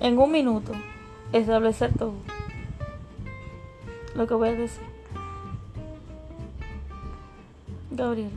en un minuto establecer todo lo que voy a decir. Gabriel.